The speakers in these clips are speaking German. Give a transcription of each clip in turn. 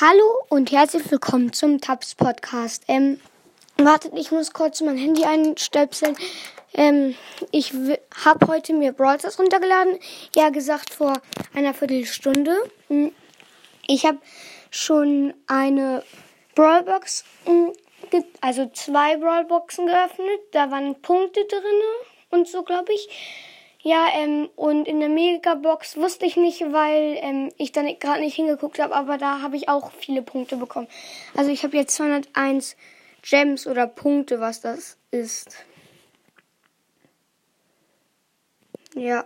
Hallo und herzlich willkommen zum Tabs Podcast. Ähm, wartet, ich muss kurz mein Handy einstöpseln. Ähm, ich habe heute mir Brawl Stars runtergeladen. Ja, gesagt vor einer Viertelstunde. Hm, ich habe schon eine Brawlbox, hm, also zwei Brawlboxen geöffnet. Da waren Punkte drin und so, glaube ich. Ja, ähm, und in der Megabox wusste ich nicht, weil ähm, ich dann gerade nicht hingeguckt habe, aber da habe ich auch viele Punkte bekommen. Also ich habe jetzt 201 Gems oder Punkte, was das ist. Ja.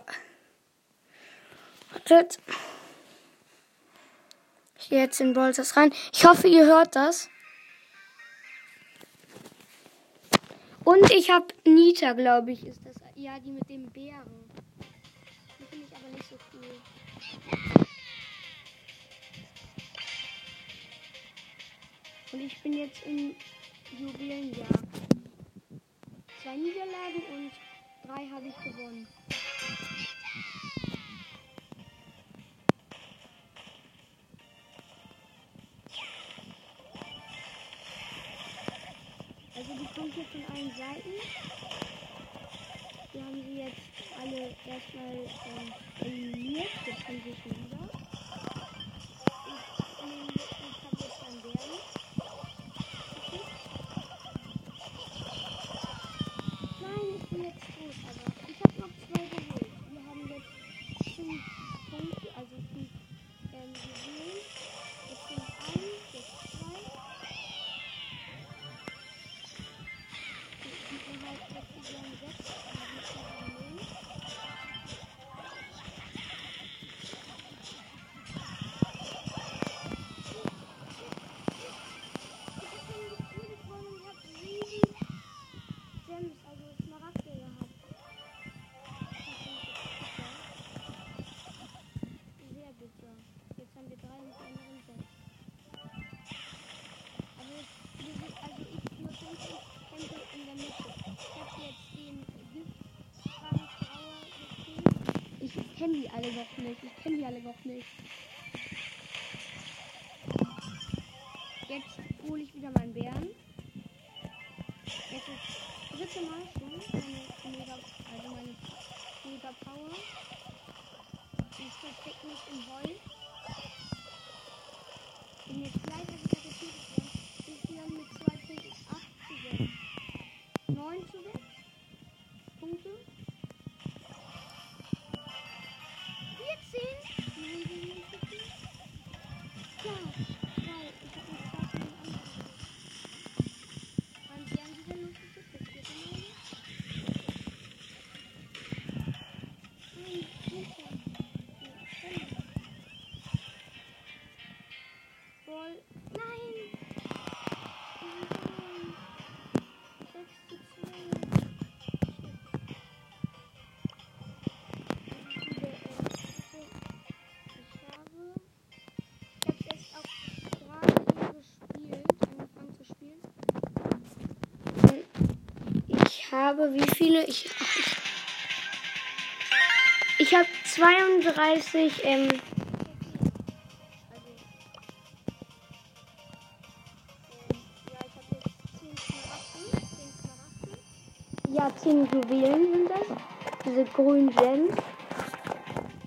Wartet. Ich gehe jetzt in Brawl rein. Ich hoffe, ihr hört das. Und ich habe Nita, glaube ich, ist das. Ja, die mit dem Bären. Und ich bin jetzt im Juwelenjahr. Zwei Niederlagen und drei habe ich gewonnen. Also die kommt hier von allen Seiten. Wir haben sie jetzt alle erstmal ähm, eliminiert. Jetzt kommen sie schon kenne die alle noch nicht. Ich kenne die alle noch nicht. Jetzt hole ich wieder meinen Bären. Jetzt das dritte Mal schon meine Mega, also meine Mega Power. Ich verstecke mich im Heu. Bin jetzt leider wieder getötet worden. Ich bin dann mit habe wie viele? Ich, ich habe 32 ähm, Ja, 10 Juwelen sind das. Diese grünen Gems.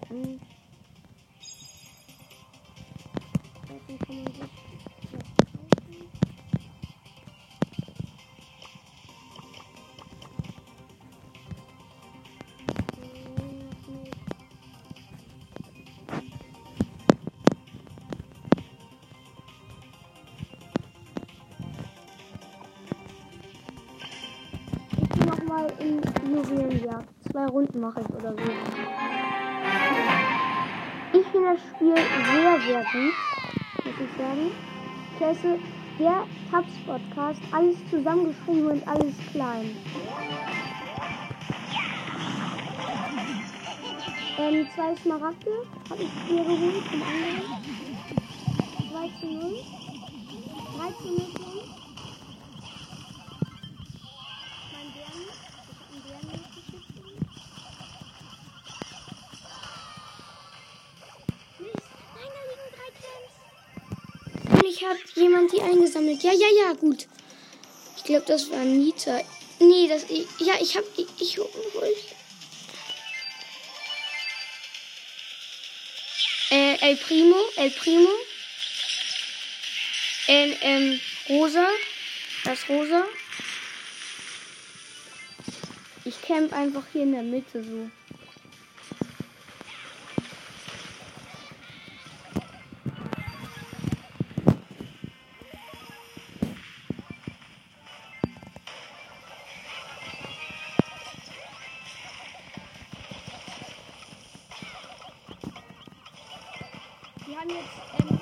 Hm. Mal in Juwelenjagd. Zwei Runden mache ich oder so. Ich finde das Spiel sehr, sehr gut, muss ich sagen. Ich heiße der Tabs Podcast, alles zusammengeschrieben und alles klein. Ähm, zwei Smaragde habe ich hier geholt zum anderen. 2 zu 0. 3 zu 0 eingesammelt. Ja, ja, ja, gut. Ich glaube, das war Nita. Nee, das. Ja, ich hab. Ich. ich, ich äh, El Primo. El Primo. El, ähm, Rosa. Das Rosa. Ich camp einfach hier in der Mitte so. Wir haben jetzt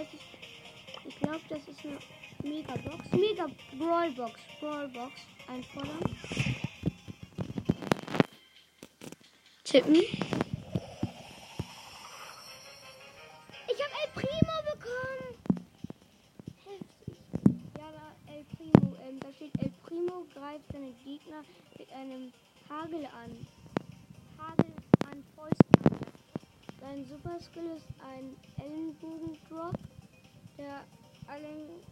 40, 40. Ich glaube, das ist eine Mega-Box. Mega Brawl-Box. Brawl-Box. Einfordern. Tippen. Ich habe El Primo bekommen. Heftig. Ja, da El Primo. Ähm, da steht El Primo greift seine Gegner mit einem Hagel an. Hagel an Fäusten. Sein Super Skill ist ein Ellenbogendrop, allen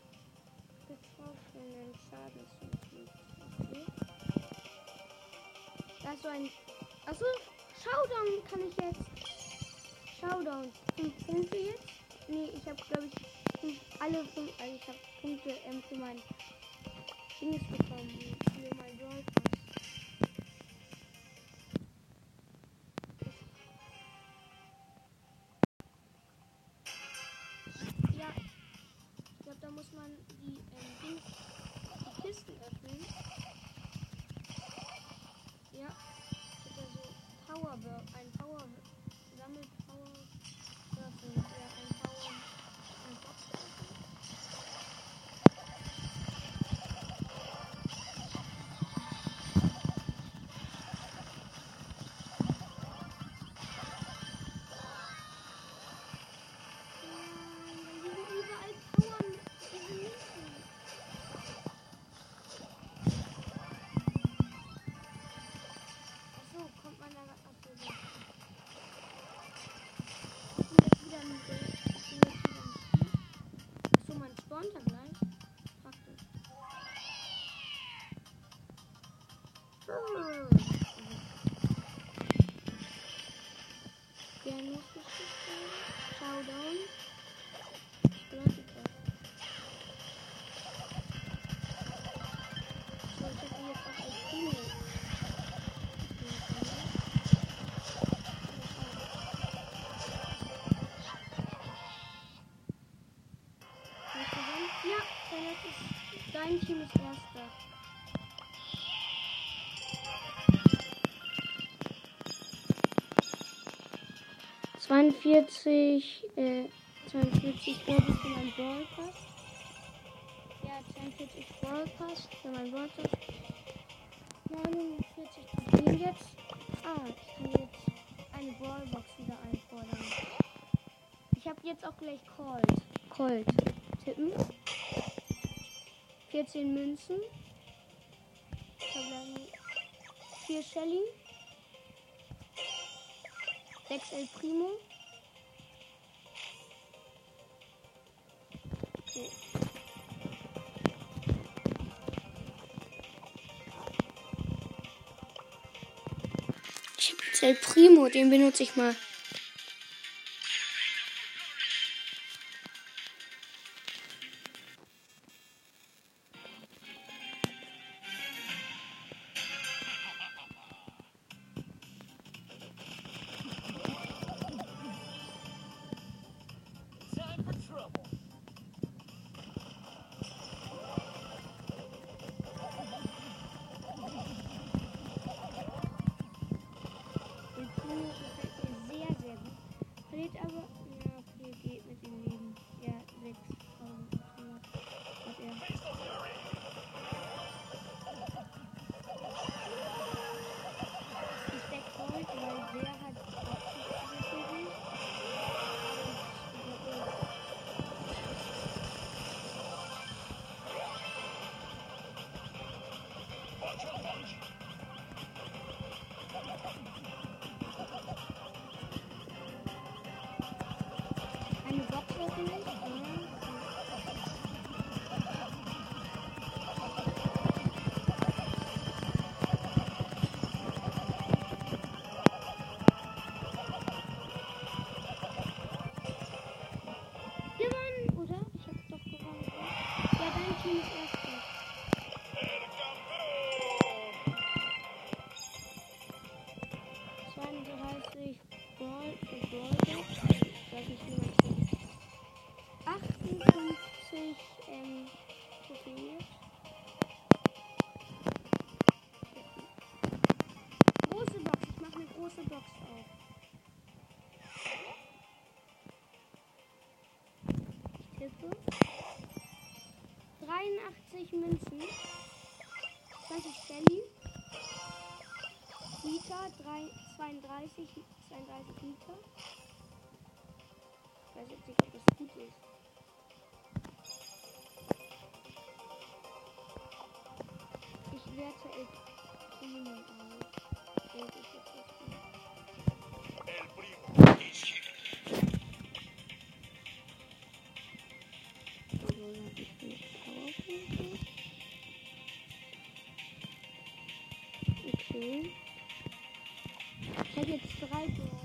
betroffenen Schaden zufügt. Okay. Da ist so ein. Achso, Showdown kann ich jetzt. Showdown. Fünf Punkte jetzt? Nee, ich habe glaube ich fünf, alle fünf. Also ich habe Punkte ähm, für mein Dings bekommen. Dein Team ist erster. Zweiundvierzig, äh, 42 glaube ich für meinen Brawl Pass. Ja, 42 Brawl Pass für meinen Brawl Pass. 49 Trophäen jetzt. Ah, ich kann jetzt eine Brawlbox wieder einfordern. Ich habe jetzt auch gleich Colt. Colt. Tippen. 14 Münzen. Verbleiben 4 Shelly. 6 El Primo. Ich habe jetzt El Primo, den benutze ich mal. これ。83 Münzen. 20 Shelly. Liter, 3, 32, 32 Liter. Ich weiß jetzt nicht, ob das gut ist. Okay. Ich habe jetzt drei Brawler.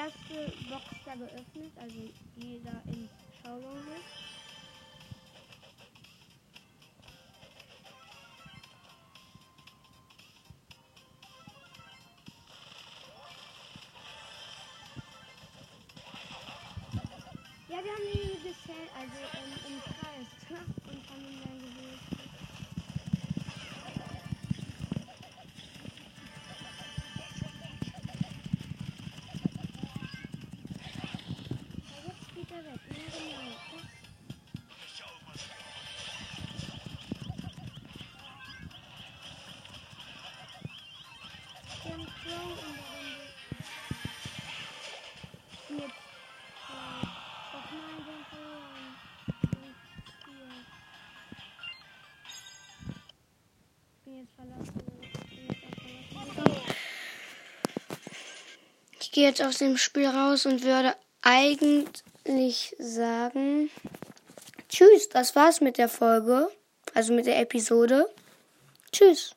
Erste Box da geöffnet, also die da im Showroom ist. Ja, wir haben ihn gezählt, also ähm, im Kreis und haben ihn dann gewählt. Gehe jetzt aus dem Spiel raus und würde eigentlich sagen. Tschüss, das war's mit der Folge. Also mit der Episode. Tschüss.